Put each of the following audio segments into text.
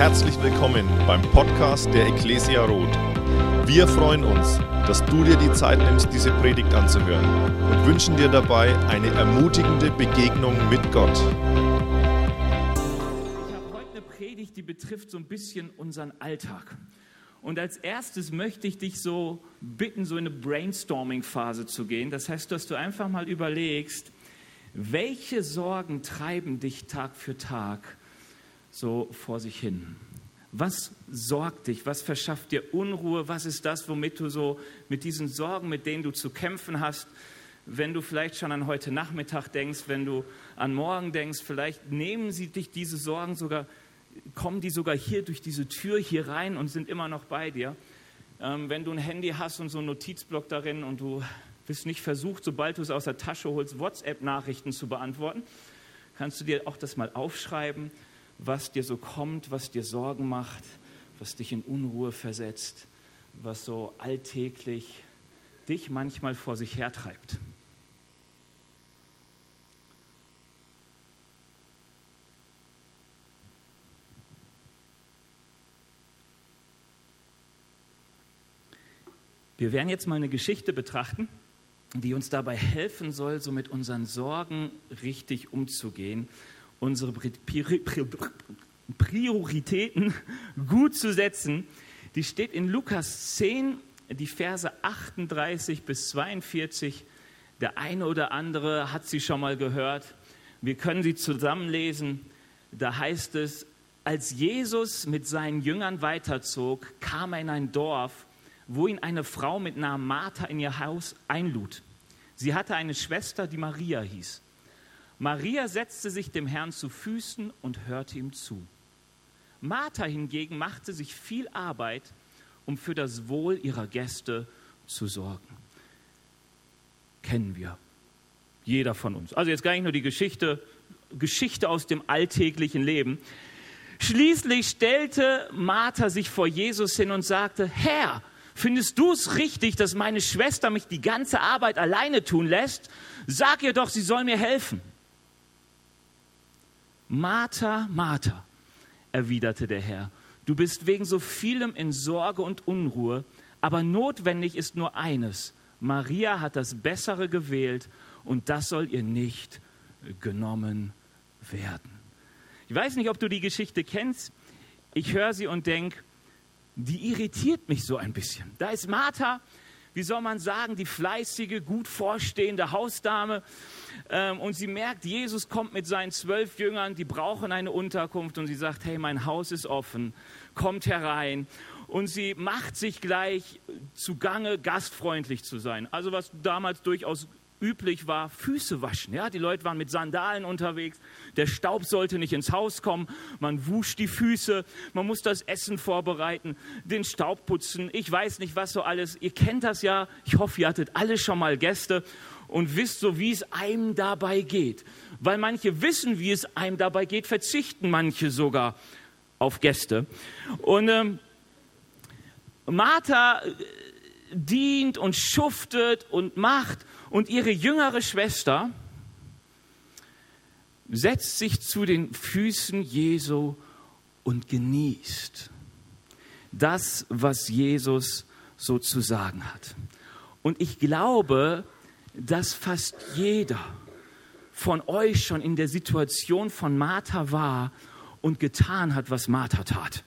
Herzlich willkommen beim Podcast der Ecclesia Roth. Wir freuen uns, dass du dir die Zeit nimmst, diese Predigt anzuhören und wünschen dir dabei eine ermutigende Begegnung mit Gott. Ich habe heute eine Predigt, die betrifft so ein bisschen unseren Alltag. Und als erstes möchte ich dich so bitten, so in eine Brainstorming-Phase zu gehen. Das heißt, dass du einfach mal überlegst, welche Sorgen treiben dich Tag für Tag so vor sich hin? Was sorgt dich? Was verschafft dir Unruhe? Was ist das, womit du so mit diesen Sorgen, mit denen du zu kämpfen hast, wenn du vielleicht schon an heute Nachmittag denkst, wenn du an morgen denkst, vielleicht nehmen sie dich diese Sorgen sogar, kommen die sogar hier durch diese Tür hier rein und sind immer noch bei dir. Ähm, wenn du ein Handy hast und so einen Notizblock darin und du bist nicht versucht, sobald du es aus der Tasche holst, WhatsApp-Nachrichten zu beantworten, kannst du dir auch das mal aufschreiben, was dir so kommt, was dir Sorgen macht, was dich in Unruhe versetzt, was so alltäglich dich manchmal vor sich hertreibt. Wir werden jetzt mal eine Geschichte betrachten, die uns dabei helfen soll, so mit unseren Sorgen richtig umzugehen, unsere Prioritäten gut zu setzen. Die steht in Lukas 10, die Verse 38 bis 42. Der eine oder andere hat sie schon mal gehört. Wir können sie zusammenlesen. Da heißt es, als Jesus mit seinen Jüngern weiterzog, kam er in ein Dorf, wo ihn eine Frau mit Namen Martha in ihr Haus einlud. Sie hatte eine Schwester, die Maria hieß. Maria setzte sich dem Herrn zu Füßen und hörte ihm zu. Martha hingegen machte sich viel Arbeit, um für das Wohl ihrer Gäste zu sorgen. Kennen wir. Jeder von uns. Also jetzt gar nicht nur die Geschichte, Geschichte aus dem alltäglichen Leben. Schließlich stellte Martha sich vor Jesus hin und sagte, Herr, Findest du es richtig, dass meine Schwester mich die ganze Arbeit alleine tun lässt? Sag ihr doch, sie soll mir helfen. Martha, Martha, erwiderte der Herr, du bist wegen so vielem in Sorge und Unruhe, aber notwendig ist nur eines. Maria hat das Bessere gewählt und das soll ihr nicht genommen werden. Ich weiß nicht, ob du die Geschichte kennst. Ich höre sie und denke, die irritiert mich so ein bisschen. Da ist Martha, wie soll man sagen, die fleißige, gut vorstehende Hausdame. Ähm, und sie merkt, Jesus kommt mit seinen zwölf Jüngern, die brauchen eine Unterkunft. Und sie sagt, hey, mein Haus ist offen, kommt herein. Und sie macht sich gleich zugange, gastfreundlich zu sein. Also was damals durchaus üblich war, Füße waschen. Ja, die Leute waren mit Sandalen unterwegs. Der Staub sollte nicht ins Haus kommen. Man wusch die Füße. Man muss das Essen vorbereiten, den Staub putzen. Ich weiß nicht, was so alles. Ihr kennt das ja. Ich hoffe, ihr hattet alle schon mal Gäste und wisst so, wie es einem dabei geht. Weil manche wissen, wie es einem dabei geht, verzichten manche sogar auf Gäste. Und ähm, Martha äh, dient und schuftet und macht und ihre jüngere Schwester setzt sich zu den Füßen Jesu und genießt das, was Jesus so zu sagen hat. Und ich glaube, dass fast jeder von euch schon in der Situation von Martha war und getan hat, was Martha tat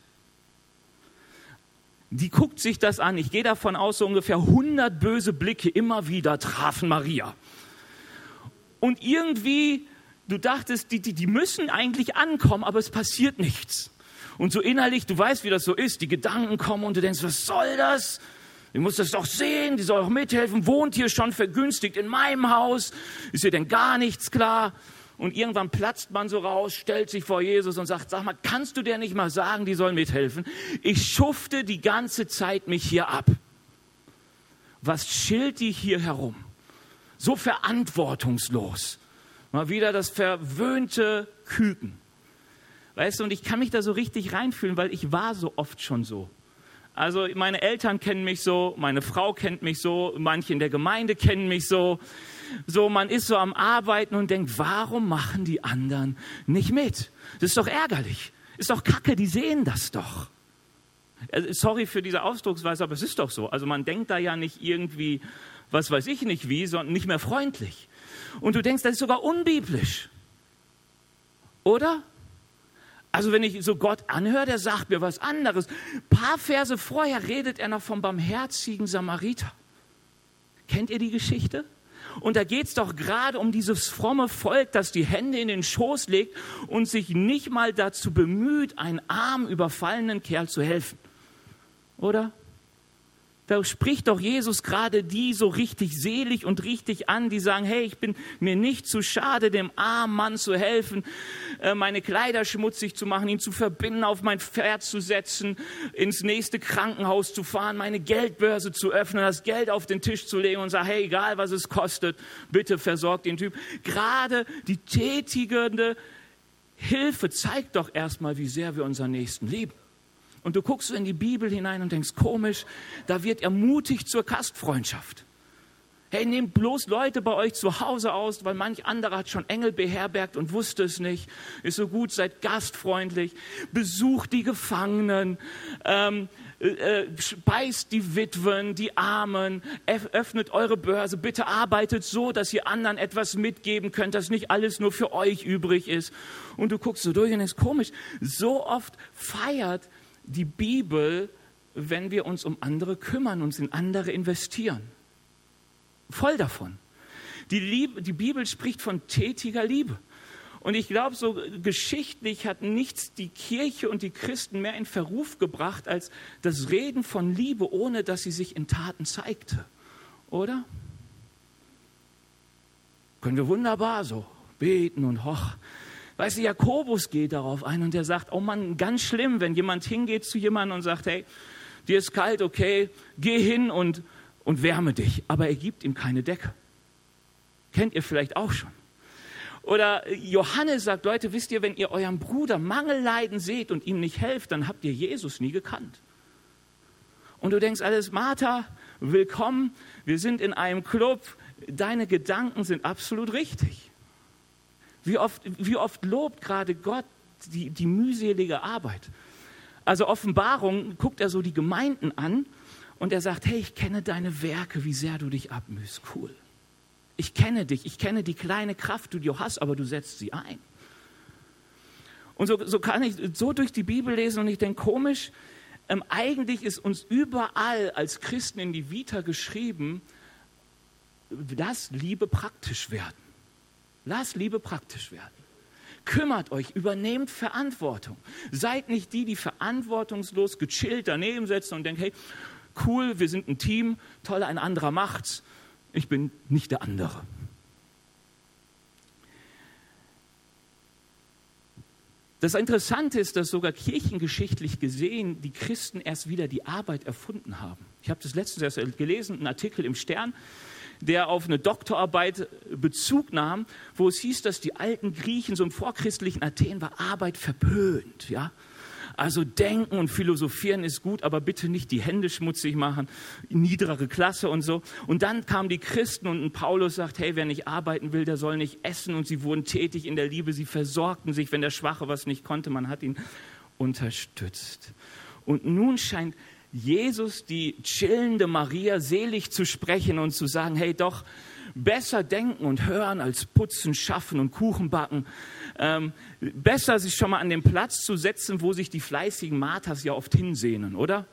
die guckt sich das an. Ich gehe davon aus, so ungefähr 100 böse Blicke immer wieder trafen Maria. Und irgendwie, du dachtest, die, die, die müssen eigentlich ankommen, aber es passiert nichts. Und so innerlich, du weißt, wie das so ist, die Gedanken kommen und du denkst, was soll das? Ich muss das doch sehen, die soll auch mithelfen, wohnt hier schon vergünstigt in meinem Haus, ist ihr denn gar nichts klar? Und irgendwann platzt man so raus, stellt sich vor Jesus und sagt, sag mal, kannst du dir nicht mal sagen, die sollen mithelfen? Ich schufte die ganze Zeit mich hier ab. Was schilt die hier herum? So verantwortungslos. Mal wieder das verwöhnte Küken. Weißt du, und ich kann mich da so richtig reinfühlen, weil ich war so oft schon so. Also meine Eltern kennen mich so, meine Frau kennt mich so, manche in der Gemeinde kennen mich so. So, man ist so am Arbeiten und denkt, warum machen die anderen nicht mit? Das ist doch ärgerlich. Ist doch kacke, die sehen das doch. Äh, sorry für diese Ausdrucksweise, aber es ist doch so. Also man denkt da ja nicht irgendwie, was weiß ich nicht wie, sondern nicht mehr freundlich. Und du denkst, das ist sogar unbiblisch. Oder? Also wenn ich so Gott anhöre, der sagt mir was anderes. Ein paar Verse vorher redet er noch vom barmherzigen Samariter. Kennt ihr die Geschichte? Und da geht es doch gerade um dieses fromme Volk, das die Hände in den Schoß legt und sich nicht mal dazu bemüht, einem arm überfallenen Kerl zu helfen. Oder? Da spricht doch Jesus gerade die so richtig selig und richtig an, die sagen, hey, ich bin mir nicht zu schade, dem armen Mann zu helfen, äh, meine Kleider schmutzig zu machen, ihn zu verbinden, auf mein Pferd zu setzen, ins nächste Krankenhaus zu fahren, meine Geldbörse zu öffnen, das Geld auf den Tisch zu legen und sagen, hey, egal was es kostet, bitte versorgt den Typ. Gerade die tätigende Hilfe zeigt doch erstmal, wie sehr wir unseren Nächsten lieben. Und du guckst in die Bibel hinein und denkst, komisch, da wird ermutigt zur Gastfreundschaft. Hey, nehmt bloß Leute bei euch zu Hause aus, weil manch anderer hat schon Engel beherbergt und wusste es nicht. Ist so gut, seid gastfreundlich. Besucht die Gefangenen. Ähm, äh, speist die Witwen, die Armen, öffnet eure Börse, bitte arbeitet so, dass ihr anderen etwas mitgeben könnt, dass nicht alles nur für euch übrig ist. Und du guckst so durch und denkst, komisch, so oft feiert die Bibel, wenn wir uns um andere kümmern, uns in andere investieren. Voll davon. Die, Liebe, die Bibel spricht von tätiger Liebe. Und ich glaube, so geschichtlich hat nichts die Kirche und die Christen mehr in Verruf gebracht als das Reden von Liebe, ohne dass sie sich in Taten zeigte. Oder? Können wir wunderbar so beten und hoch. Weißt du, Jakobus geht darauf ein und er sagt, oh Mann, ganz schlimm, wenn jemand hingeht zu jemandem und sagt, hey, dir ist kalt, okay, geh hin und, und wärme dich. Aber er gibt ihm keine Decke. Kennt ihr vielleicht auch schon. Oder Johannes sagt, Leute, wisst ihr, wenn ihr eurem Bruder Mangel leiden seht und ihm nicht helft, dann habt ihr Jesus nie gekannt. Und du denkst alles, Martha, willkommen, wir sind in einem Club, deine Gedanken sind absolut richtig. Wie oft, wie oft lobt gerade Gott die, die mühselige Arbeit? Also Offenbarung guckt er so die Gemeinden an und er sagt, hey, ich kenne deine Werke, wie sehr du dich abmühst. Cool. Ich kenne dich, ich kenne die kleine Kraft, die du hast, aber du setzt sie ein. Und so, so kann ich so durch die Bibel lesen und ich denke, komisch, ähm, eigentlich ist uns überall als Christen in die Vita geschrieben, lass Liebe praktisch werden. Lass Liebe praktisch werden. Kümmert euch, übernehmt Verantwortung. Seid nicht die, die verantwortungslos gechillt daneben sitzen und denken, hey, cool, wir sind ein Team, toll, ein anderer macht's. Ich bin nicht der andere. Das Interessante ist, dass sogar kirchengeschichtlich gesehen die Christen erst wieder die Arbeit erfunden haben. Ich habe das letztens erst gelesen, einen Artikel im Stern der auf eine Doktorarbeit Bezug nahm, wo es hieß, dass die alten Griechen, so im vorchristlichen Athen, war Arbeit verpönt. Ja? Also denken und philosophieren ist gut, aber bitte nicht die Hände schmutzig machen, niedere Klasse und so. Und dann kamen die Christen und Paulus sagt, hey, wer nicht arbeiten will, der soll nicht essen. Und sie wurden tätig in der Liebe, sie versorgten sich, wenn der Schwache was nicht konnte, man hat ihn unterstützt. Und nun scheint Jesus, die chillende Maria, selig zu sprechen und zu sagen, hey doch, besser denken und hören als putzen, schaffen und Kuchen backen. Ähm, besser sich schon mal an den Platz zu setzen, wo sich die fleißigen Marthas ja oft hinsehnen, oder?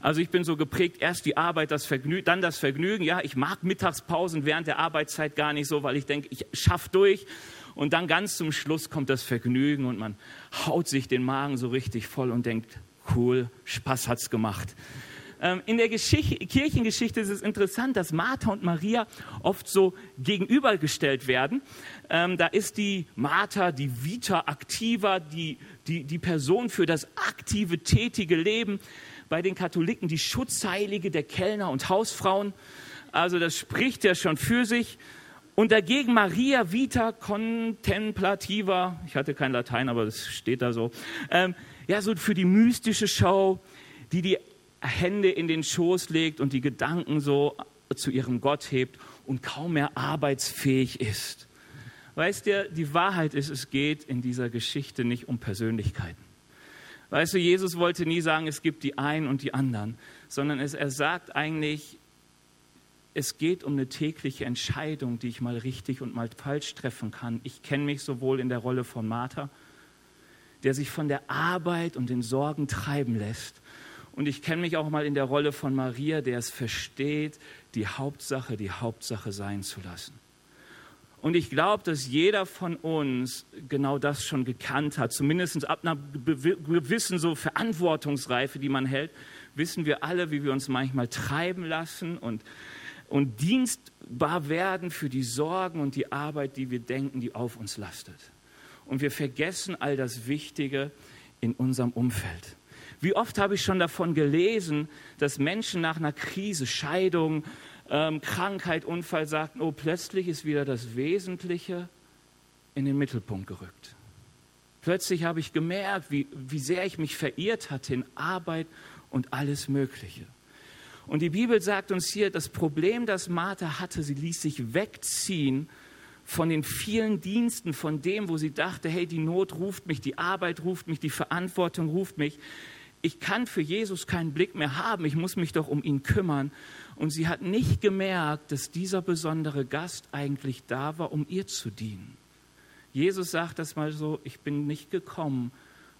Also ich bin so geprägt, erst die Arbeit, das Vergnügen, dann das Vergnügen. Ja, ich mag Mittagspausen während der Arbeitszeit gar nicht so, weil ich denke, ich schaff durch. Und dann ganz zum Schluss kommt das Vergnügen und man haut sich den Magen so richtig voll und denkt, cool, Spaß hat's gemacht. Ähm, in der Geschichte, Kirchengeschichte ist es interessant, dass Martha und Maria oft so gegenübergestellt werden. Ähm, da ist die Martha, die Vita activa, die, die, die Person für das aktive, tätige Leben. Bei den Katholiken die Schutzheilige der Kellner und Hausfrauen. Also das spricht ja schon für sich. Und dagegen Maria Vita Contemplativa, ich hatte kein Latein, aber das steht da so, ähm, ja, so für die mystische Show, die die Hände in den Schoß legt und die Gedanken so zu ihrem Gott hebt und kaum mehr arbeitsfähig ist. Weißt du, die Wahrheit ist, es geht in dieser Geschichte nicht um Persönlichkeiten. Weißt du, Jesus wollte nie sagen, es gibt die einen und die anderen, sondern es, er sagt eigentlich, es geht um eine tägliche Entscheidung, die ich mal richtig und mal falsch treffen kann. Ich kenne mich sowohl in der Rolle von Martha, der sich von der Arbeit und den Sorgen treiben lässt. Und ich kenne mich auch mal in der Rolle von Maria, der es versteht, die Hauptsache, die Hauptsache sein zu lassen. Und ich glaube, dass jeder von uns genau das schon gekannt hat. Zumindest ab einer gewissen so Verantwortungsreife, die man hält, wissen wir alle, wie wir uns manchmal treiben lassen und, und dienstbar werden für die Sorgen und die Arbeit, die wir denken, die auf uns lastet. Und wir vergessen all das Wichtige in unserem Umfeld. Wie oft habe ich schon davon gelesen, dass Menschen nach einer Krise, Scheidung, ähm, Krankheit, Unfall sagten, oh, plötzlich ist wieder das Wesentliche in den Mittelpunkt gerückt. Plötzlich habe ich gemerkt, wie, wie sehr ich mich verirrt hatte in Arbeit und alles Mögliche. Und die Bibel sagt uns hier, das Problem, das Martha hatte, sie ließ sich wegziehen von den vielen Diensten, von dem, wo sie dachte, hey, die Not ruft mich, die Arbeit ruft mich, die Verantwortung ruft mich. Ich kann für Jesus keinen Blick mehr haben, ich muss mich doch um ihn kümmern. Und sie hat nicht gemerkt, dass dieser besondere Gast eigentlich da war, um ihr zu dienen. Jesus sagt das mal so, ich bin nicht gekommen,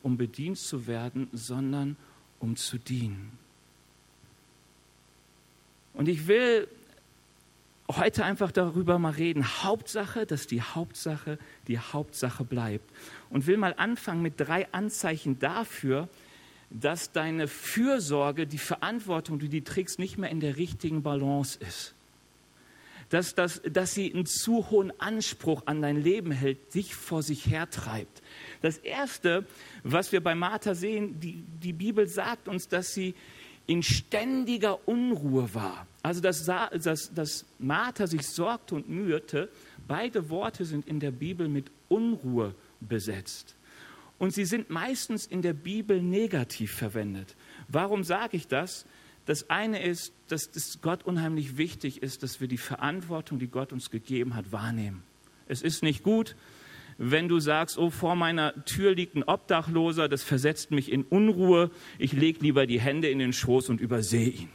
um bedient zu werden, sondern um zu dienen. Und ich will heute einfach darüber mal reden. Hauptsache, dass die Hauptsache die Hauptsache bleibt. Und will mal anfangen mit drei Anzeichen dafür, dass deine Fürsorge, die Verantwortung, die du trägst, nicht mehr in der richtigen Balance ist. Dass, dass, dass sie einen zu hohen Anspruch an dein Leben hält, dich vor sich hertreibt. Das Erste, was wir bei Martha sehen, die, die Bibel sagt uns, dass sie in ständiger Unruhe war. Also dass, dass, dass Martha sich sorgte und mühte, beide Worte sind in der Bibel mit Unruhe besetzt. Und sie sind meistens in der Bibel negativ verwendet. Warum sage ich das? Das eine ist, dass es Gott unheimlich wichtig ist, dass wir die Verantwortung, die Gott uns gegeben hat, wahrnehmen. Es ist nicht gut, wenn du sagst, oh, vor meiner Tür liegt ein Obdachloser, das versetzt mich in Unruhe, ich lege lieber die Hände in den Schoß und übersehe ihn.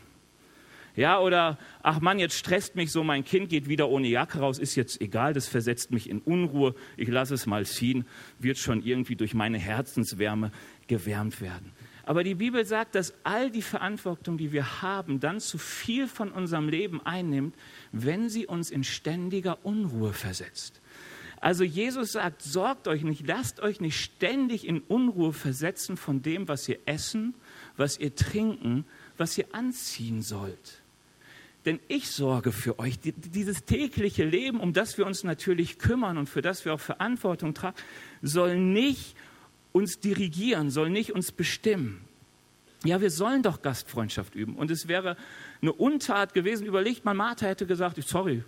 Ja, oder, ach Mann, jetzt stresst mich so, mein Kind geht wieder ohne Jacke raus, ist jetzt egal, das versetzt mich in Unruhe, ich lasse es mal ziehen, wird schon irgendwie durch meine Herzenswärme gewärmt werden. Aber die Bibel sagt, dass all die Verantwortung, die wir haben, dann zu viel von unserem Leben einnimmt, wenn sie uns in ständiger Unruhe versetzt. Also Jesus sagt, sorgt euch nicht, lasst euch nicht ständig in Unruhe versetzen von dem, was ihr essen, was ihr trinken, was ihr anziehen sollt denn ich sorge für euch. Dieses tägliche Leben, um das wir uns natürlich kümmern und für das wir auch Verantwortung tragen, soll nicht uns dirigieren, soll nicht uns bestimmen. Ja, wir sollen doch Gastfreundschaft üben. Und es wäre eine Untat gewesen. Überlegt mal, Martha hätte gesagt, sorry,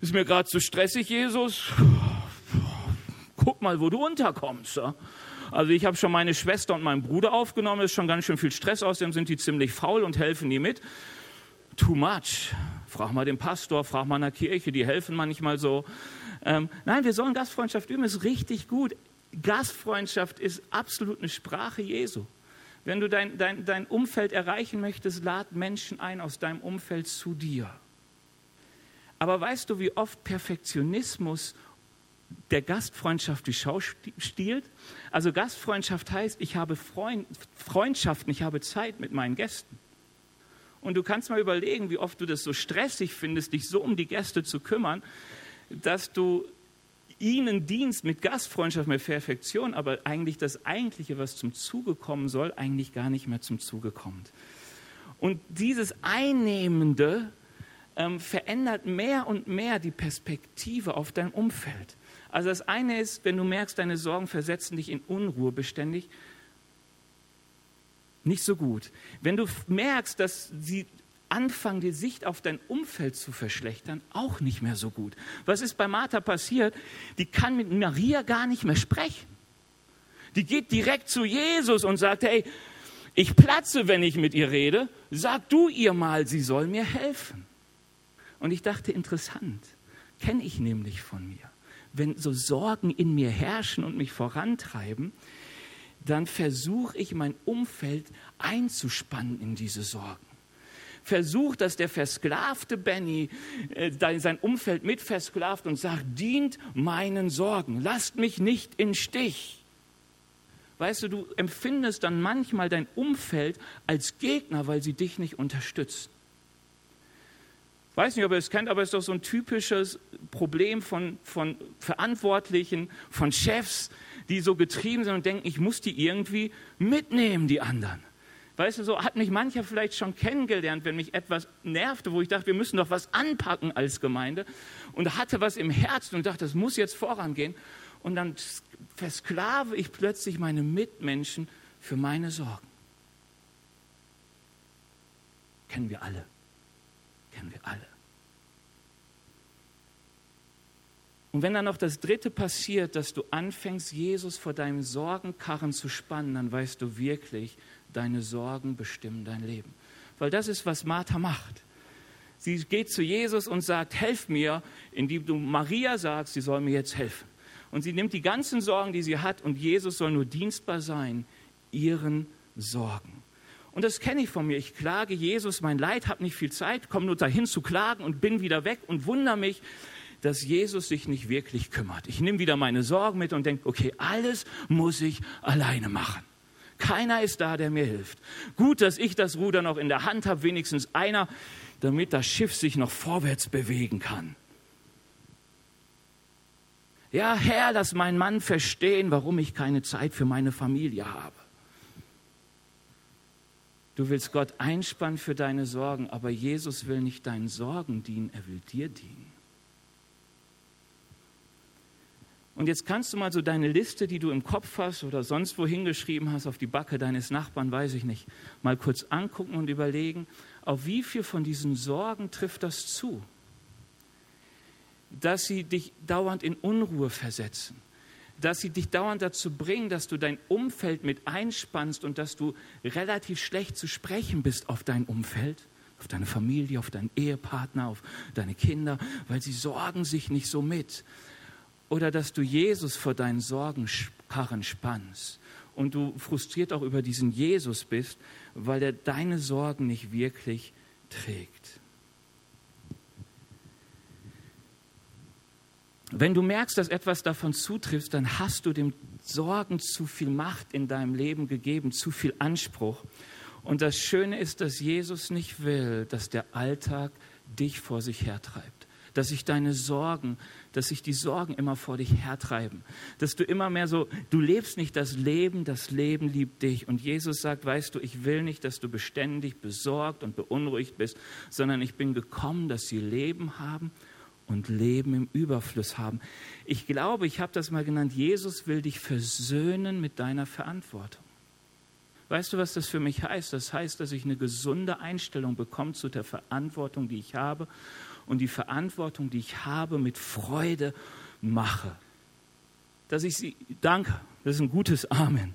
ist mir gerade zu stressig, Jesus. Guck mal, wo du unterkommst. Also ich habe schon meine Schwester und meinen Bruder aufgenommen, ist schon ganz schön viel Stress, außerdem sind die ziemlich faul und helfen nie mit too much. Frag mal den Pastor, frag mal in der Kirche, die helfen manchmal so. Ähm, nein, wir sollen Gastfreundschaft üben, ist richtig gut. Gastfreundschaft ist absolut eine Sprache Jesu. Wenn du dein, dein, dein Umfeld erreichen möchtest, lad Menschen ein aus deinem Umfeld zu dir. Aber weißt du, wie oft Perfektionismus der Gastfreundschaft die Schau stiehlt? Also Gastfreundschaft heißt, ich habe Freund, Freundschaften, ich habe Zeit mit meinen Gästen. Und du kannst mal überlegen, wie oft du das so stressig findest, dich so um die Gäste zu kümmern, dass du ihnen dienst mit Gastfreundschaft, mit Perfektion, aber eigentlich das Eigentliche, was zum Zuge kommen soll, eigentlich gar nicht mehr zum Zuge kommt. Und dieses Einnehmende ähm, verändert mehr und mehr die Perspektive auf dein Umfeld. Also das eine ist, wenn du merkst, deine Sorgen versetzen dich in Unruhe beständig, nicht so gut. Wenn du merkst, dass sie anfangen, die Sicht auf dein Umfeld zu verschlechtern, auch nicht mehr so gut. Was ist bei Martha passiert? Die kann mit Maria gar nicht mehr sprechen. Die geht direkt zu Jesus und sagt, hey, ich platze, wenn ich mit ihr rede. Sag du ihr mal, sie soll mir helfen. Und ich dachte, interessant, kenne ich nämlich von mir. Wenn so Sorgen in mir herrschen und mich vorantreiben, dann versuche ich mein Umfeld einzuspannen in diese Sorgen. Versuch, dass der versklavte Benny äh, sein Umfeld mit versklavt und sagt, dient meinen Sorgen, lasst mich nicht in Stich. Weißt du, du empfindest dann manchmal dein Umfeld als Gegner, weil sie dich nicht unterstützen. Weiß nicht, ob ihr es kennt, aber es ist doch so ein typisches Problem von, von Verantwortlichen, von Chefs, die so getrieben sind und denken, ich muss die irgendwie mitnehmen, die anderen. Weißt du, so hat mich mancher vielleicht schon kennengelernt, wenn mich etwas nervte, wo ich dachte, wir müssen doch was anpacken als Gemeinde und hatte was im Herzen und dachte, das muss jetzt vorangehen. Und dann versklave ich plötzlich meine Mitmenschen für meine Sorgen. Kennen wir alle. Kennen wir alle. Und wenn dann noch das Dritte passiert, dass du anfängst, Jesus vor deinem Sorgenkarren zu spannen, dann weißt du wirklich, deine Sorgen bestimmen dein Leben. Weil das ist, was Martha macht. Sie geht zu Jesus und sagt, helf mir, indem du Maria sagst, sie soll mir jetzt helfen. Und sie nimmt die ganzen Sorgen, die sie hat, und Jesus soll nur dienstbar sein, ihren Sorgen. Und das kenne ich von mir. Ich klage Jesus mein Leid, habe nicht viel Zeit, komme nur dahin zu klagen und bin wieder weg und wundere mich, dass Jesus sich nicht wirklich kümmert. Ich nehme wieder meine Sorgen mit und denke, okay, alles muss ich alleine machen. Keiner ist da, der mir hilft. Gut, dass ich das Ruder noch in der Hand habe, wenigstens einer, damit das Schiff sich noch vorwärts bewegen kann. Ja, Herr, lass meinen Mann verstehen, warum ich keine Zeit für meine Familie habe. Du willst Gott einspannen für deine Sorgen, aber Jesus will nicht deinen Sorgen dienen, er will dir dienen. Und jetzt kannst du mal so deine Liste, die du im Kopf hast oder sonst wo hingeschrieben hast, auf die Backe deines Nachbarn, weiß ich nicht, mal kurz angucken und überlegen, auf wie viel von diesen Sorgen trifft das zu? Dass sie dich dauernd in Unruhe versetzen, dass sie dich dauernd dazu bringen, dass du dein Umfeld mit einspannst und dass du relativ schlecht zu sprechen bist auf dein Umfeld, auf deine Familie, auf deinen Ehepartner, auf deine Kinder, weil sie sorgen sich nicht so mit oder dass du Jesus vor deinen Sorgenkarren spannst und du frustriert auch über diesen Jesus bist, weil er deine Sorgen nicht wirklich trägt. Wenn du merkst, dass etwas davon zutrifft, dann hast du dem Sorgen zu viel Macht in deinem Leben gegeben, zu viel Anspruch. Und das Schöne ist, dass Jesus nicht will, dass der Alltag dich vor sich hertreibt dass sich deine Sorgen, dass sich die Sorgen immer vor dich hertreiben, dass du immer mehr so, du lebst nicht das Leben, das Leben liebt dich. Und Jesus sagt, weißt du, ich will nicht, dass du beständig besorgt und beunruhigt bist, sondern ich bin gekommen, dass sie Leben haben und Leben im Überfluss haben. Ich glaube, ich habe das mal genannt, Jesus will dich versöhnen mit deiner Verantwortung. Weißt du, was das für mich heißt? Das heißt, dass ich eine gesunde Einstellung bekomme zu der Verantwortung, die ich habe und die Verantwortung, die ich habe, mit Freude mache. Dass ich sie danke, das ist ein gutes Amen.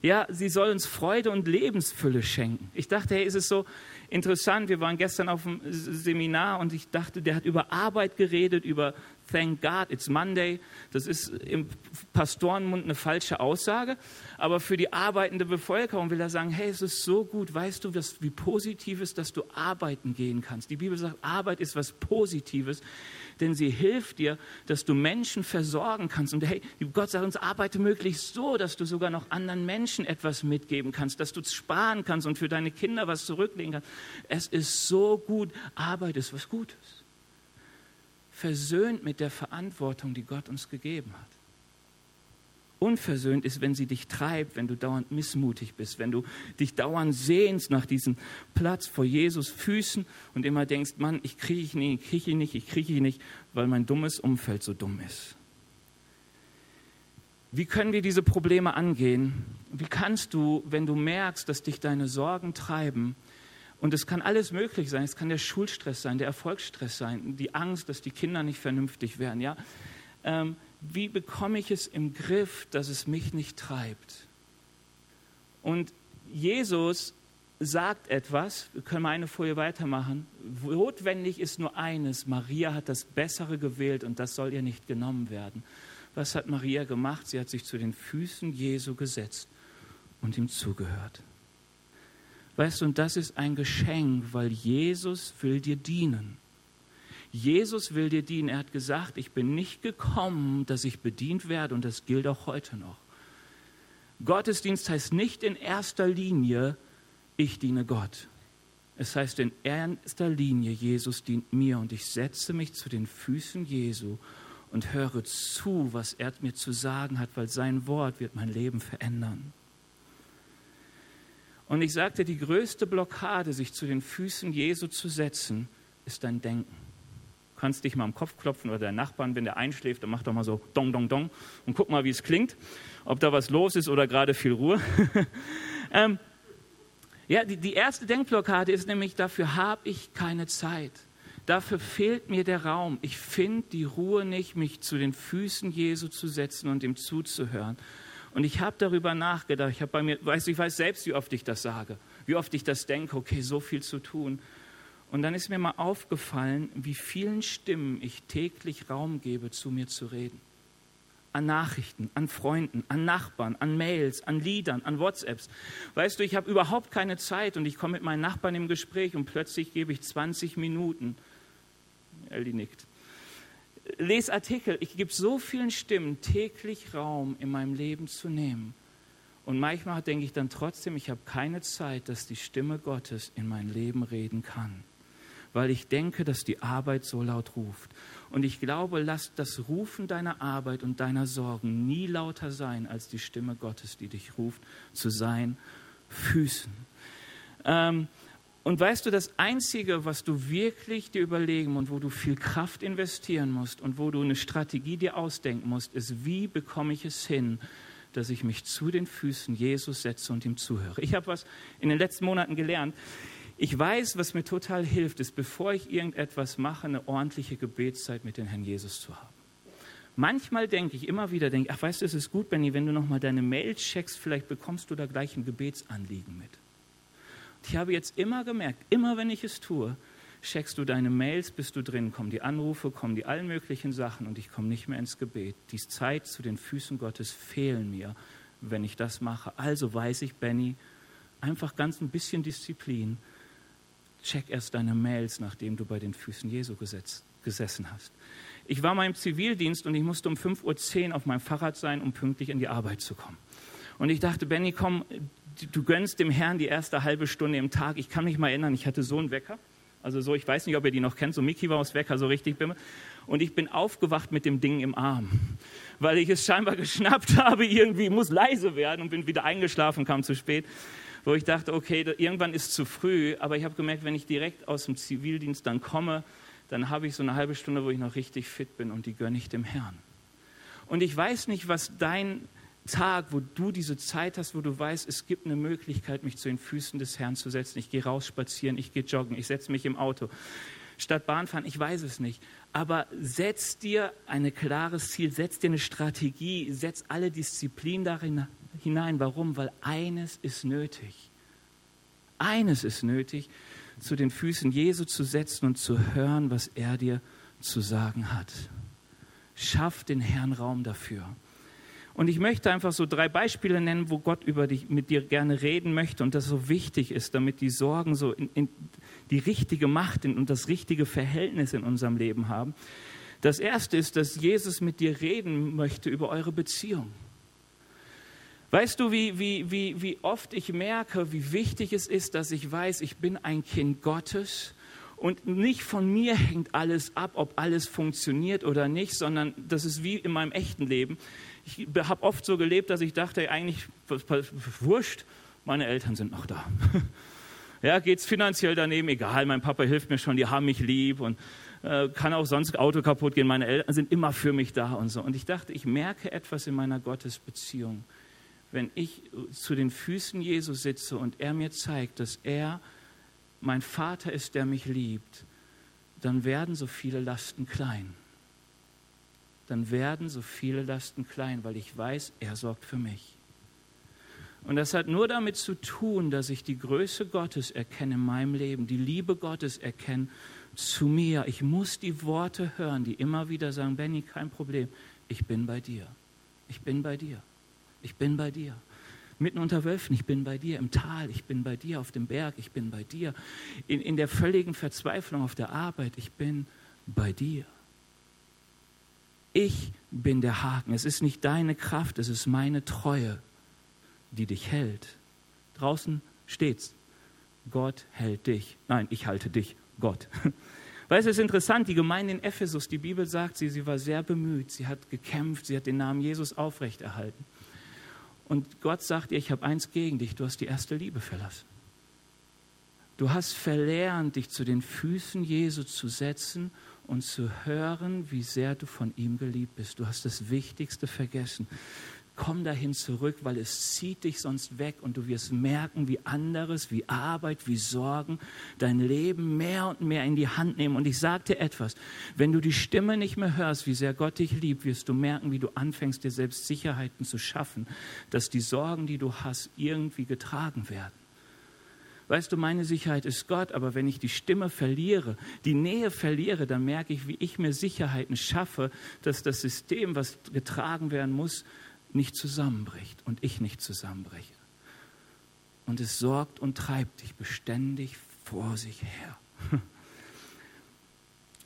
Ja, sie soll uns Freude und Lebensfülle schenken. Ich dachte, hey, ist es so interessant. Wir waren gestern auf einem Seminar und ich dachte, der hat über Arbeit geredet, über Thank God, it's Monday. Das ist im Pastorenmund eine falsche Aussage. Aber für die arbeitende Bevölkerung will er sagen, hey, es ist so gut, weißt du, dass, wie positiv ist, dass du arbeiten gehen kannst. Die Bibel sagt, Arbeit ist was Positives, denn sie hilft dir, dass du Menschen versorgen kannst. Und hey, Gott sagt uns, arbeite möglichst so, dass du sogar noch anderen Menschen etwas mitgeben kannst, dass du sparen kannst und für deine Kinder was zurücklegen kannst. Es ist so gut, Arbeit ist was Gutes versöhnt mit der Verantwortung, die Gott uns gegeben hat. Unversöhnt ist, wenn sie dich treibt, wenn du dauernd missmutig bist, wenn du dich dauernd sehnst nach diesem Platz vor Jesus Füßen und immer denkst, Mann, ich kriege ihn nicht, ich kriege ihn nicht, ich kriege ihn nicht, weil mein dummes Umfeld so dumm ist. Wie können wir diese Probleme angehen? Wie kannst du, wenn du merkst, dass dich deine Sorgen treiben, und es kann alles möglich sein. Es kann der Schulstress sein, der Erfolgsstress sein, die Angst, dass die Kinder nicht vernünftig werden. Ja? Ähm, wie bekomme ich es im Griff, dass es mich nicht treibt? Und Jesus sagt etwas, wir können eine Folie weitermachen. Notwendig ist nur eines: Maria hat das Bessere gewählt und das soll ihr nicht genommen werden. Was hat Maria gemacht? Sie hat sich zu den Füßen Jesu gesetzt und ihm zugehört. Weißt du, und das ist ein Geschenk, weil Jesus will dir dienen. Jesus will dir dienen. Er hat gesagt, ich bin nicht gekommen, dass ich bedient werde und das gilt auch heute noch. Gottesdienst heißt nicht in erster Linie, ich diene Gott. Es heißt in erster Linie, Jesus dient mir und ich setze mich zu den Füßen Jesu und höre zu, was er mir zu sagen hat, weil sein Wort wird mein Leben verändern. Und ich sagte, die größte Blockade, sich zu den Füßen Jesu zu setzen, ist dein Denken. Kannst dich mal am Kopf klopfen oder dein Nachbarn, wenn der einschläft, dann mach doch mal so dong, dong, dong und guck mal, wie es klingt, ob da was los ist oder gerade viel Ruhe. ähm, ja, die, die erste Denkblockade ist nämlich, dafür habe ich keine Zeit. Dafür fehlt mir der Raum. Ich finde die Ruhe nicht, mich zu den Füßen Jesu zu setzen und ihm zuzuhören. Und ich habe darüber nachgedacht. Ich habe bei mir, weiß, ich weiß selbst, wie oft ich das sage, wie oft ich das denke. Okay, so viel zu tun. Und dann ist mir mal aufgefallen, wie vielen Stimmen ich täglich Raum gebe, zu mir zu reden. An Nachrichten, an Freunden, an Nachbarn, an Mails, an Liedern, an WhatsApps. Weißt du, ich habe überhaupt keine Zeit und ich komme mit meinen Nachbarn im Gespräch und plötzlich gebe ich 20 Minuten. Eldi nickt lese Artikel. Ich gebe so vielen Stimmen täglich Raum in meinem Leben zu nehmen. Und manchmal denke ich dann trotzdem, ich habe keine Zeit, dass die Stimme Gottes in mein Leben reden kann. Weil ich denke, dass die Arbeit so laut ruft. Und ich glaube, lass das Rufen deiner Arbeit und deiner Sorgen nie lauter sein als die Stimme Gottes, die dich ruft, zu seinen Füßen. Ähm, und weißt du, das Einzige, was du wirklich dir überlegen und wo du viel Kraft investieren musst und wo du eine Strategie dir ausdenken musst, ist, wie bekomme ich es hin, dass ich mich zu den Füßen Jesus setze und ihm zuhöre. Ich habe was in den letzten Monaten gelernt. Ich weiß, was mir total hilft, ist, bevor ich irgendetwas mache, eine ordentliche Gebetszeit mit dem Herrn Jesus zu haben. Manchmal denke ich immer wieder, denke, ach weißt du, es ist gut, Benny, wenn du nochmal deine Mail checkst, vielleicht bekommst du da gleich ein Gebetsanliegen mit. Ich habe jetzt immer gemerkt, immer wenn ich es tue, checkst du deine Mails, bist du drin, kommen die Anrufe, kommen die allen möglichen Sachen und ich komme nicht mehr ins Gebet. Die Zeit zu den Füßen Gottes fehlen mir, wenn ich das mache. Also weiß ich, Benny, einfach ganz ein bisschen Disziplin. Check erst deine Mails, nachdem du bei den Füßen Jesu gesetzt, gesessen hast. Ich war mal im Zivildienst und ich musste um 5.10 Uhr auf meinem Fahrrad sein, um pünktlich in die Arbeit zu kommen. Und ich dachte, Benny, komm, du gönnst dem Herrn die erste halbe Stunde im Tag. Ich kann mich mal erinnern, ich hatte so einen Wecker. Also so, ich weiß nicht, ob ihr die noch kennt, so Mickey Maus Wecker, so richtig bimmel. Und ich bin aufgewacht mit dem Ding im Arm, weil ich es scheinbar geschnappt habe, irgendwie muss leise werden und bin wieder eingeschlafen, kam zu spät. Wo ich dachte, okay, irgendwann ist zu früh, aber ich habe gemerkt, wenn ich direkt aus dem Zivildienst dann komme, dann habe ich so eine halbe Stunde, wo ich noch richtig fit bin und die gönne ich dem Herrn. Und ich weiß nicht, was dein Tag, wo du diese Zeit hast, wo du weißt, es gibt eine Möglichkeit, mich zu den Füßen des Herrn zu setzen. Ich gehe raus spazieren, ich gehe joggen, ich setze mich im Auto. Statt Bahn fahren, ich weiß es nicht. Aber setz dir ein klares Ziel, setz dir eine Strategie, setz alle Disziplinen darin hinein. Warum? Weil eines ist nötig. Eines ist nötig, zu den Füßen Jesu zu setzen und zu hören, was er dir zu sagen hat. Schaff den Herrn Raum dafür. Und ich möchte einfach so drei Beispiele nennen, wo Gott über dich, mit dir gerne reden möchte und das so wichtig ist, damit die Sorgen so in, in die richtige Macht und das richtige Verhältnis in unserem Leben haben. Das erste ist, dass Jesus mit dir reden möchte über eure Beziehung. Weißt du, wie, wie, wie, wie oft ich merke, wie wichtig es ist, dass ich weiß, ich bin ein Kind Gottes und nicht von mir hängt alles ab, ob alles funktioniert oder nicht, sondern das ist wie in meinem echten Leben ich habe oft so gelebt, dass ich dachte, eigentlich wurscht, meine Eltern sind noch da. Ja, es finanziell daneben, egal, mein Papa hilft mir schon, die haben mich lieb und äh, kann auch sonst Auto kaputt gehen, meine Eltern sind immer für mich da und so. Und ich dachte, ich merke etwas in meiner Gottesbeziehung, wenn ich zu den Füßen Jesu sitze und er mir zeigt, dass er mein Vater ist, der mich liebt, dann werden so viele Lasten klein dann werden so viele Lasten klein, weil ich weiß, er sorgt für mich. Und das hat nur damit zu tun, dass ich die Größe Gottes erkenne in meinem Leben, die Liebe Gottes erkenne zu mir. Ich muss die Worte hören, die immer wieder sagen, Benny, kein Problem, ich bin bei dir. Ich bin bei dir. Ich bin bei dir. Mitten unter Wölfen, ich bin bei dir im Tal, ich bin bei dir auf dem Berg, ich bin bei dir. In, in der völligen Verzweiflung auf der Arbeit, ich bin bei dir. Ich bin der Haken. Es ist nicht deine Kraft, es ist meine Treue, die dich hält. Draußen steht's. Gott hält dich. Nein, ich halte dich, Gott. Weißt du, es ist interessant, die Gemeinde in Ephesus, die Bibel sagt, sie, sie war sehr bemüht, sie hat gekämpft, sie hat den Namen Jesus aufrechterhalten. Und Gott sagt ihr, ich habe eins gegen dich, du hast die erste Liebe verlassen. Du hast verlernt, dich zu den Füßen Jesu zu setzen und zu hören, wie sehr du von ihm geliebt bist. Du hast das Wichtigste vergessen. Komm dahin zurück, weil es zieht dich sonst weg und du wirst merken, wie anderes, wie Arbeit, wie Sorgen dein Leben mehr und mehr in die Hand nehmen. Und ich dir etwas, wenn du die Stimme nicht mehr hörst, wie sehr Gott dich liebt, wirst du merken, wie du anfängst, dir selbst Sicherheiten zu schaffen, dass die Sorgen, die du hast, irgendwie getragen werden. Weißt du, meine Sicherheit ist Gott, aber wenn ich die Stimme verliere, die Nähe verliere, dann merke ich, wie ich mir Sicherheiten schaffe, dass das System, was getragen werden muss, nicht zusammenbricht und ich nicht zusammenbreche. Und es sorgt und treibt dich beständig vor sich her.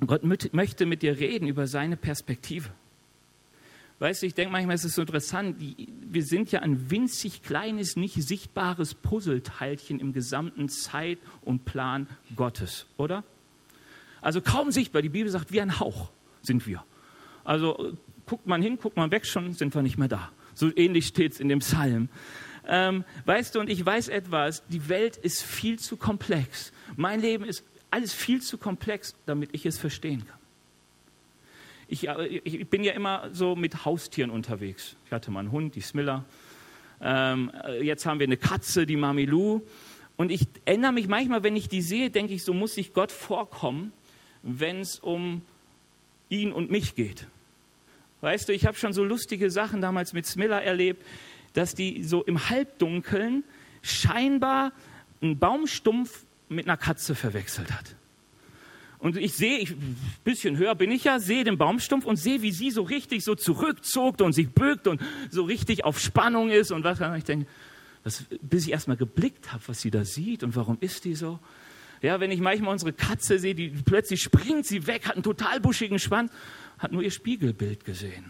Gott möchte mit dir reden über seine Perspektive. Weißt du, ich denke manchmal, es ist so interessant, wir sind ja ein winzig kleines, nicht sichtbares Puzzleteilchen im gesamten Zeit und Plan Gottes, oder? Also kaum sichtbar, die Bibel sagt, wie ein Hauch sind wir. Also guckt man hin, guckt man weg, schon sind wir nicht mehr da. So ähnlich steht es in dem Psalm. Ähm, weißt du, und ich weiß etwas, die Welt ist viel zu komplex. Mein Leben ist alles viel zu komplex, damit ich es verstehen kann. Ich, äh, ich bin ja immer so mit Haustieren unterwegs. Ich hatte mal einen Hund, die Smilla. Ähm, äh, jetzt haben wir eine Katze, die Mamilou. Und ich erinnere mich manchmal, wenn ich die sehe, denke ich, so muss sich Gott vorkommen, wenn es um ihn und mich geht. Weißt du, ich habe schon so lustige Sachen damals mit Smilla erlebt, dass die so im Halbdunkeln scheinbar einen Baumstumpf mit einer Katze verwechselt hat. Und ich sehe, ein bisschen höher bin ich ja, sehe den Baumstumpf und sehe, wie sie so richtig so zurückzog und sich bückt und so richtig auf Spannung ist und was. Ich denke, das, bis ich erstmal geblickt habe, was sie da sieht und warum ist die so. Ja, wenn ich manchmal unsere Katze sehe, die plötzlich springt sie weg, hat einen total buschigen Schwanz hat nur ihr Spiegelbild gesehen.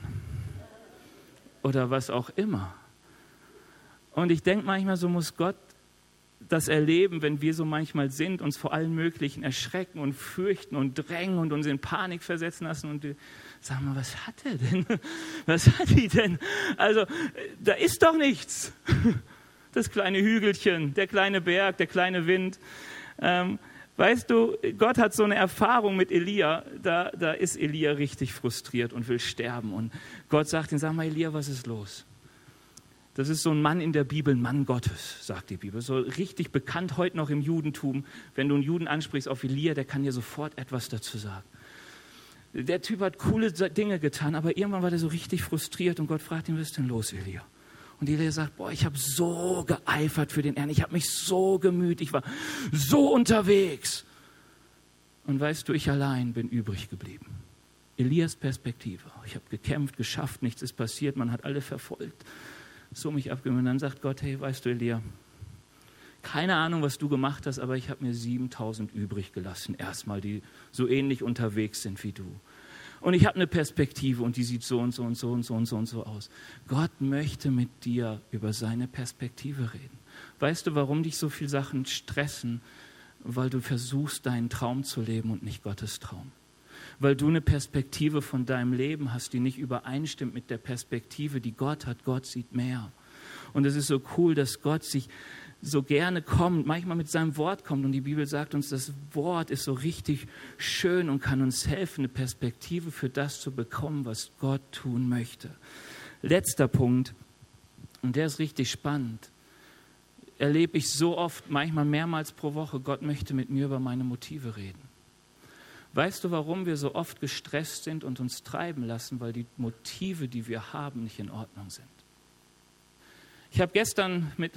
Oder was auch immer. Und ich denke manchmal, so muss Gott das erleben, wenn wir so manchmal sind, uns vor allen Möglichen erschrecken und fürchten und drängen und uns in Panik versetzen lassen und sagen mal, was hat er denn? Was hat die denn? Also, da ist doch nichts. Das kleine Hügelchen, der kleine Berg, der kleine Wind. Ähm, Weißt du, Gott hat so eine Erfahrung mit Elia, da, da ist Elia richtig frustriert und will sterben. Und Gott sagt ihm, sag mal, Elia, was ist los? Das ist so ein Mann in der Bibel, ein Mann Gottes, sagt die Bibel. So richtig bekannt heute noch im Judentum. Wenn du einen Juden ansprichst auf Elia, der kann dir sofort etwas dazu sagen. Der Typ hat coole Dinge getan, aber irgendwann war der so richtig frustriert und Gott fragt ihn, was ist denn los, Elia? Und Elia sagt, boah, ich habe so geeifert für den Herrn, ich habe mich so gemüht, ich war so unterwegs. Und weißt du, ich allein bin übrig geblieben. Elias Perspektive. Ich habe gekämpft, geschafft, nichts ist passiert, man hat alle verfolgt. So mich abgemüht. Und dann sagt Gott, hey, weißt du, Elia, keine Ahnung, was du gemacht hast, aber ich habe mir 7000 übrig gelassen, erstmal, die so ähnlich unterwegs sind wie du. Und ich habe eine Perspektive und die sieht so und so und so und so und so und so aus. Gott möchte mit dir über seine Perspektive reden. Weißt du, warum dich so viele Sachen stressen? Weil du versuchst, deinen Traum zu leben und nicht Gottes Traum. Weil du eine Perspektive von deinem Leben hast, die nicht übereinstimmt mit der Perspektive, die Gott hat. Gott sieht mehr. Und es ist so cool, dass Gott sich so gerne kommt, manchmal mit seinem Wort kommt. Und die Bibel sagt uns, das Wort ist so richtig schön und kann uns helfen, eine Perspektive für das zu bekommen, was Gott tun möchte. Letzter Punkt, und der ist richtig spannend. Erlebe ich so oft, manchmal mehrmals pro Woche, Gott möchte mit mir über meine Motive reden. Weißt du, warum wir so oft gestresst sind und uns treiben lassen? Weil die Motive, die wir haben, nicht in Ordnung sind. Ich habe gestern mit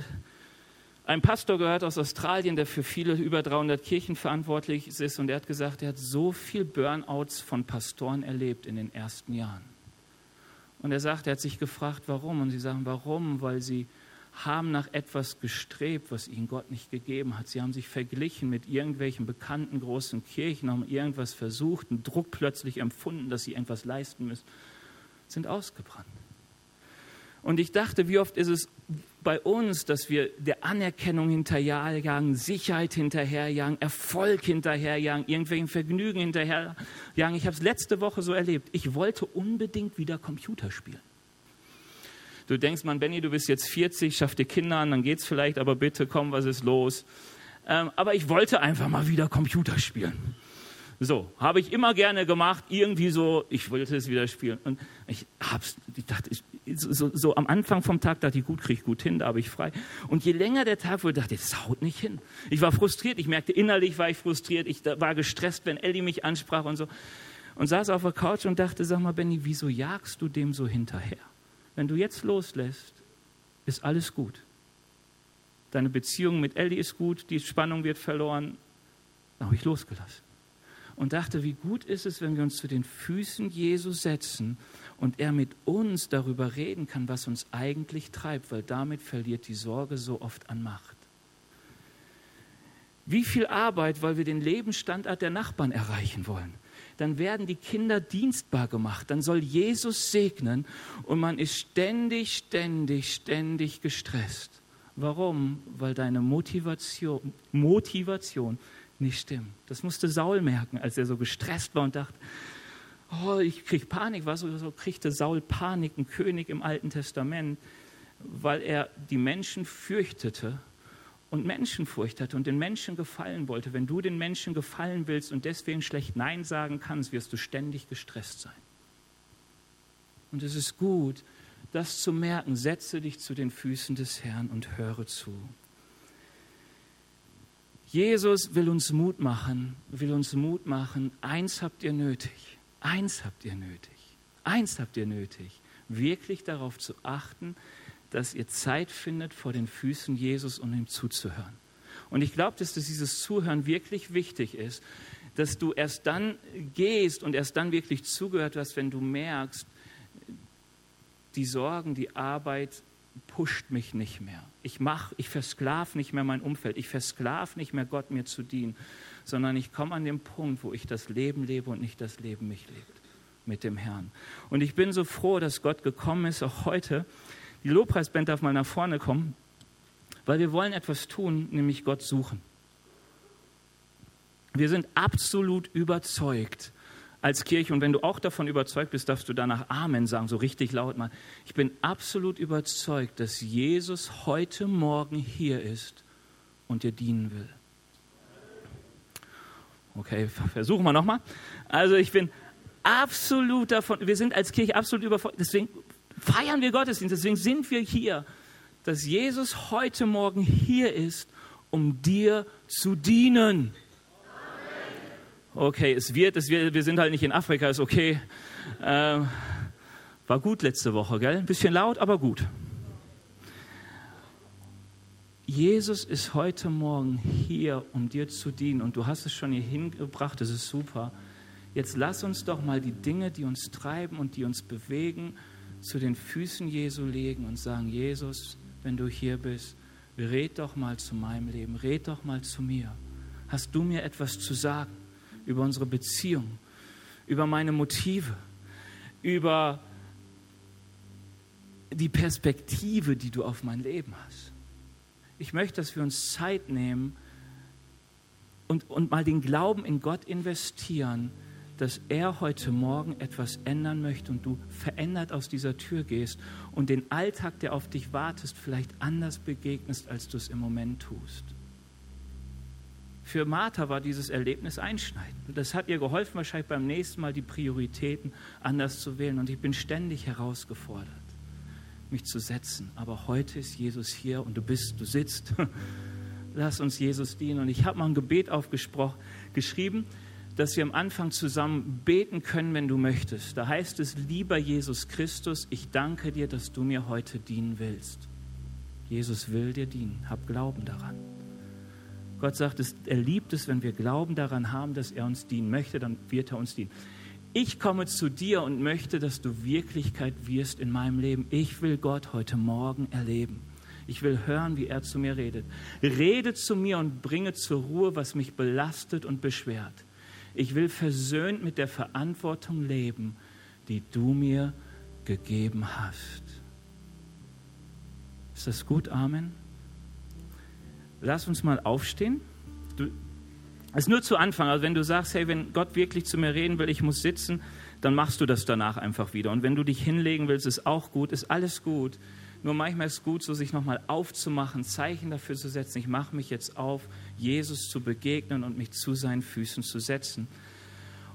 einem Pastor gehört aus Australien, der für viele über 300 Kirchen verantwortlich ist und er hat gesagt, er hat so viel Burnouts von Pastoren erlebt in den ersten Jahren. Und er sagt, er hat sich gefragt, warum. Und sie sagen, warum? Weil sie haben nach etwas gestrebt, was ihnen Gott nicht gegeben hat. Sie haben sich verglichen mit irgendwelchen bekannten großen Kirchen, haben irgendwas versucht, einen Druck plötzlich empfunden, dass sie irgendwas leisten müssen, sind ausgebrannt. Und ich dachte, wie oft ist es bei uns, dass wir der Anerkennung hinterherjagen, Sicherheit hinterherjagen, Erfolg hinterherjagen, irgendwelchen Vergnügen hinterherjagen. Ich habe es letzte Woche so erlebt. Ich wollte unbedingt wieder Computer spielen. Du denkst, man, Benny, du bist jetzt 40, schaff dir Kinder an, dann geht's vielleicht, aber bitte komm, was ist los? Ähm, aber ich wollte einfach mal wieder Computer spielen. So, habe ich immer gerne gemacht, irgendwie so, ich wollte es wieder spielen. Und ich hab's, ich dachte, ich, so, so, am Anfang vom Tag dachte ich, gut, kriege ich gut hin, da habe ich frei. Und je länger der Tag wurde, dachte ich, das haut nicht hin. Ich war frustriert, ich merkte, innerlich war ich frustriert, ich war gestresst, wenn Ellie mich ansprach und so. Und saß auf der Couch und dachte, sag mal, Benny, wieso jagst du dem so hinterher? Wenn du jetzt loslässt, ist alles gut. Deine Beziehung mit Ellie ist gut, die Spannung wird verloren. Dann habe ich losgelassen und dachte, wie gut ist es, wenn wir uns zu den Füßen Jesus setzen und er mit uns darüber reden kann, was uns eigentlich treibt, weil damit verliert die Sorge so oft an Macht. Wie viel Arbeit, weil wir den Lebensstandard der Nachbarn erreichen wollen. Dann werden die Kinder dienstbar gemacht. Dann soll Jesus segnen und man ist ständig, ständig, ständig gestresst. Warum? Weil deine Motivation, Motivation nicht stimmen. Das musste Saul merken, als er so gestresst war und dachte, oh, ich kriege Panik. Was so kriegte Saul Panik, ein König im Alten Testament, weil er die Menschen fürchtete und Menschenfurcht hatte und den Menschen gefallen wollte. Wenn du den Menschen gefallen willst und deswegen schlecht Nein sagen kannst, wirst du ständig gestresst sein. Und es ist gut, das zu merken. Setze dich zu den Füßen des Herrn und höre zu. Jesus will uns Mut machen, will uns Mut machen. Eins habt ihr nötig, eins habt ihr nötig, eins habt ihr nötig, wirklich darauf zu achten, dass ihr Zeit findet vor den Füßen Jesus, um ihm zuzuhören. Und ich glaube, dass dieses Zuhören wirklich wichtig ist, dass du erst dann gehst und erst dann wirklich zugehört hast, wenn du merkst, die Sorgen, die Arbeit pusht mich nicht mehr. Ich mach, ich versklav nicht mehr mein Umfeld. Ich versklav nicht mehr Gott mir zu dienen, sondern ich komme an den Punkt, wo ich das Leben lebe und nicht das Leben mich lebt mit dem Herrn. Und ich bin so froh, dass Gott gekommen ist, auch heute. Die Lobpreisband darf mal nach vorne kommen, weil wir wollen etwas tun, nämlich Gott suchen. Wir sind absolut überzeugt, als Kirche. Und wenn du auch davon überzeugt bist, darfst du danach Amen sagen, so richtig laut mal. Ich bin absolut überzeugt, dass Jesus heute Morgen hier ist und dir dienen will. Okay, versuchen wir nochmal. Also ich bin absolut davon, wir sind als Kirche absolut überzeugt, deswegen feiern wir Gottesdienst, deswegen sind wir hier, dass Jesus heute Morgen hier ist, um dir zu dienen. Okay, es wird, es wird, wir sind halt nicht in Afrika, ist okay. Äh, war gut letzte Woche, gell? Ein bisschen laut, aber gut. Jesus ist heute Morgen hier, um dir zu dienen und du hast es schon hier hingebracht, das ist super. Jetzt lass uns doch mal die Dinge, die uns treiben und die uns bewegen, zu den Füßen Jesu legen und sagen, Jesus, wenn du hier bist, red doch mal zu meinem Leben, red doch mal zu mir. Hast du mir etwas zu sagen? Über unsere Beziehung, über meine Motive, über die Perspektive, die du auf mein Leben hast. Ich möchte, dass wir uns Zeit nehmen und, und mal den Glauben in Gott investieren, dass er heute Morgen etwas ändern möchte und du verändert aus dieser Tür gehst und den Alltag, der auf dich wartest, vielleicht anders begegnest, als du es im Moment tust. Für Martha war dieses Erlebnis einschneidend. Das hat ihr geholfen, wahrscheinlich beim nächsten Mal die Prioritäten anders zu wählen. Und ich bin ständig herausgefordert, mich zu setzen. Aber heute ist Jesus hier und du bist, du sitzt. Lass uns Jesus dienen. Und ich habe mal ein Gebet aufgeschrieben, dass wir am Anfang zusammen beten können, wenn du möchtest. Da heißt es, lieber Jesus Christus, ich danke dir, dass du mir heute dienen willst. Jesus will dir dienen. Hab Glauben daran. Gott sagt, er liebt es, wenn wir Glauben daran haben, dass er uns dienen möchte, dann wird er uns dienen. Ich komme zu dir und möchte, dass du Wirklichkeit wirst in meinem Leben. Ich will Gott heute Morgen erleben. Ich will hören, wie er zu mir redet. Rede zu mir und bringe zur Ruhe, was mich belastet und beschwert. Ich will versöhnt mit der Verantwortung leben, die du mir gegeben hast. Ist das gut? Amen. Lass uns mal aufstehen. Du, das ist nur zu Anfang. Also wenn du sagst, hey, wenn Gott wirklich zu mir reden will, ich muss sitzen, dann machst du das danach einfach wieder. Und wenn du dich hinlegen willst, ist auch gut, ist alles gut. Nur manchmal ist es gut, so sich nochmal aufzumachen, Zeichen dafür zu setzen. Ich mache mich jetzt auf, Jesus zu begegnen und mich zu seinen Füßen zu setzen.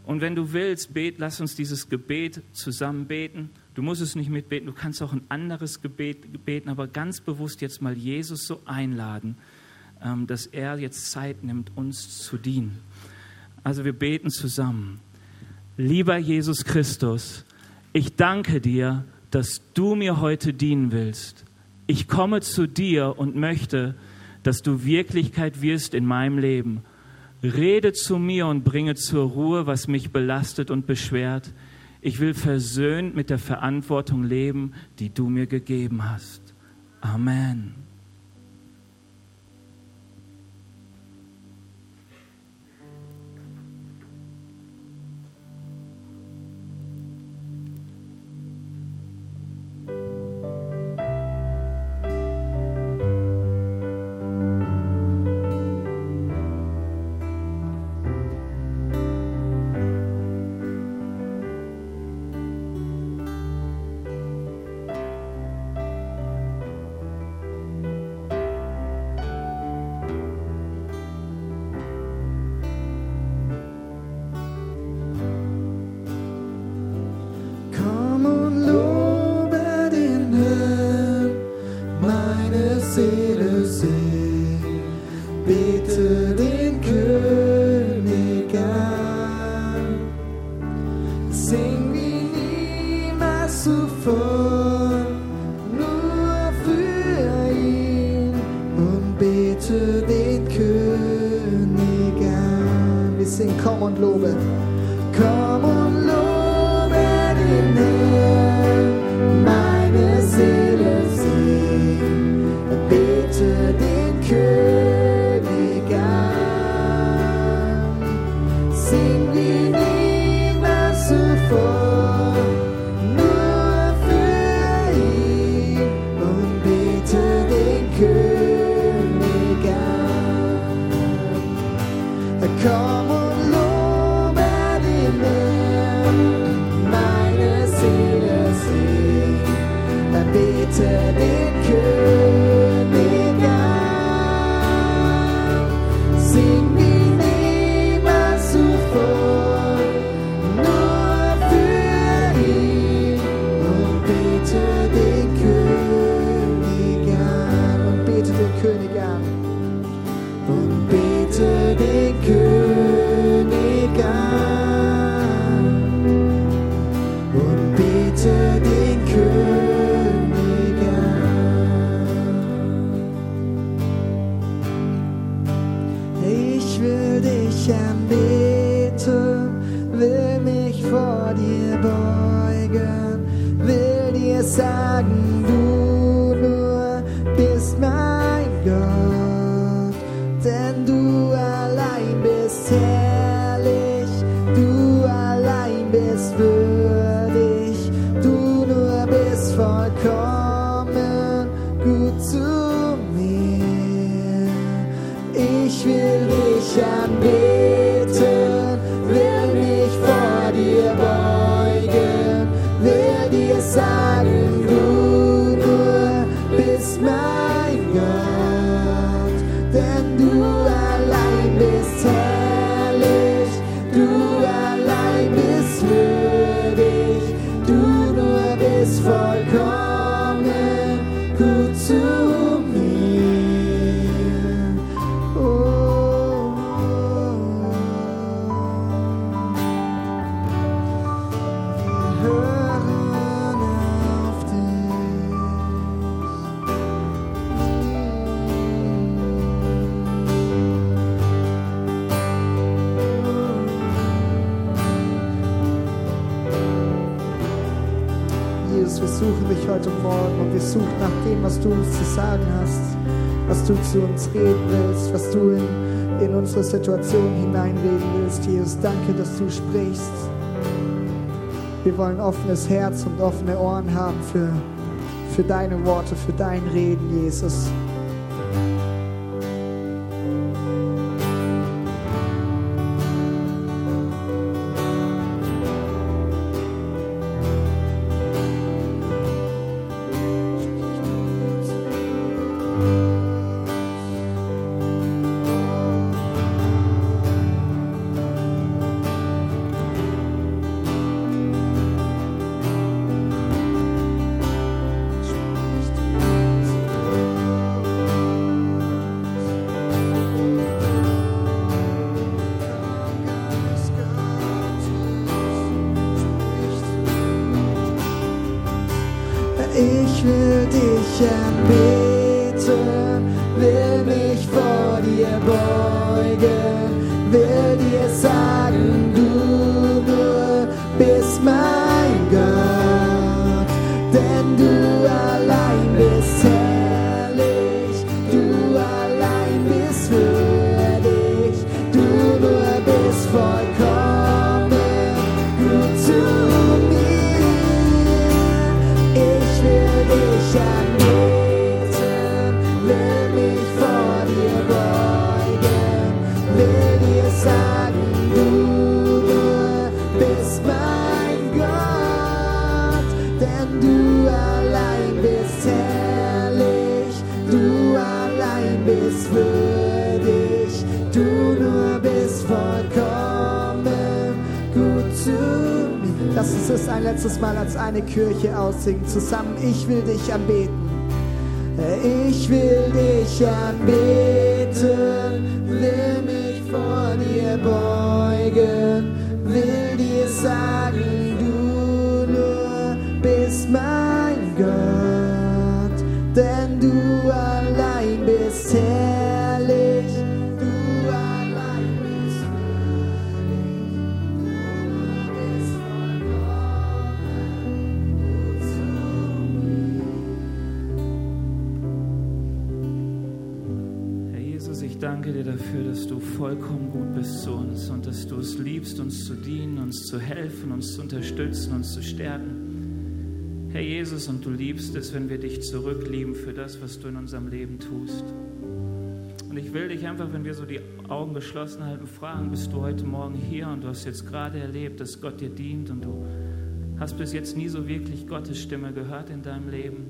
Und wenn du willst, bet, lass uns dieses Gebet zusammen beten. Du musst es nicht mitbeten, du kannst auch ein anderes Gebet beten, aber ganz bewusst jetzt mal Jesus so einladen, dass er jetzt Zeit nimmt, uns zu dienen. Also wir beten zusammen. Lieber Jesus Christus, ich danke dir, dass du mir heute dienen willst. Ich komme zu dir und möchte, dass du Wirklichkeit wirst in meinem Leben. Rede zu mir und bringe zur Ruhe, was mich belastet und beschwert. Ich will versöhnt mit der Verantwortung leben, die du mir gegeben hast. Amen. Meine Seele sieht, Bitte den König. Zu uns reden willst, was du in, in unsere Situation hineinreden willst. Jesus, danke, dass du sprichst. Wir wollen offenes Herz und offene Ohren haben für, für deine Worte, für dein Reden, Jesus. Kirche aussingen. Zusammen, ich will dich anbeten. Ich will dich anbeten, dass du vollkommen gut bist zu uns und dass du es liebst, uns zu dienen, uns zu helfen, uns zu unterstützen, uns zu stärken. Herr Jesus, und du liebst es, wenn wir dich zurücklieben für das, was du in unserem Leben tust. Und ich will dich einfach, wenn wir so die Augen geschlossen halten, fragen, bist du heute Morgen hier und du hast jetzt gerade erlebt, dass Gott dir dient und du hast bis jetzt nie so wirklich Gottes Stimme gehört in deinem Leben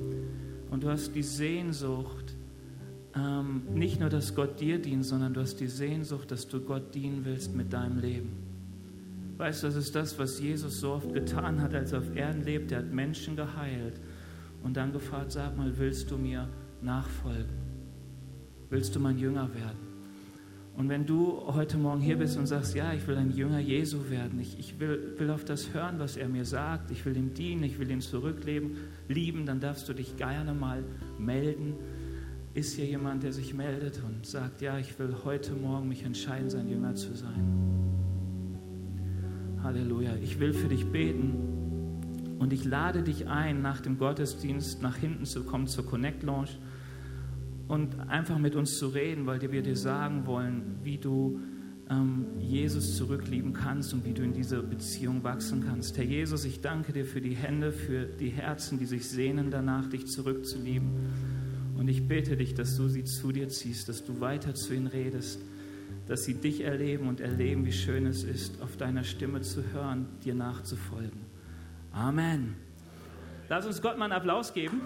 und du hast die Sehnsucht, ähm, nicht nur, dass Gott dir dient, sondern du hast die Sehnsucht, dass du Gott dienen willst mit deinem Leben. Weißt du, das ist das, was Jesus so oft getan hat, als er auf Erden lebt. Er hat Menschen geheilt und dann gefragt, sag mal, willst du mir nachfolgen? Willst du mein Jünger werden? Und wenn du heute Morgen hier bist und sagst, ja, ich will ein Jünger Jesu werden, ich, ich will, will auf das hören, was er mir sagt, ich will ihm dienen, ich will ihn zurückleben, lieben, dann darfst du dich gerne mal melden. Ist hier jemand, der sich meldet und sagt, ja, ich will heute Morgen mich entscheiden, sein Jünger zu sein? Halleluja. Ich will für dich beten und ich lade dich ein, nach dem Gottesdienst nach hinten zu kommen zur Connect Lounge und einfach mit uns zu reden, weil wir dir sagen wollen, wie du ähm, Jesus zurücklieben kannst und wie du in dieser Beziehung wachsen kannst. Herr Jesus, ich danke dir für die Hände, für die Herzen, die sich sehnen danach, dich zurückzulieben. Und ich bete dich, dass du sie zu dir ziehst, dass du weiter zu ihnen redest, dass sie dich erleben und erleben, wie schön es ist, auf deiner Stimme zu hören, dir nachzufolgen. Amen. Lass uns Gott mal einen Applaus geben.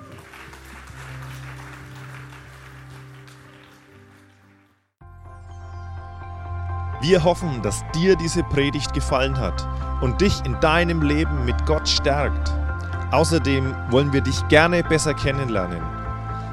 Wir hoffen, dass dir diese Predigt gefallen hat und dich in deinem Leben mit Gott stärkt. Außerdem wollen wir dich gerne besser kennenlernen.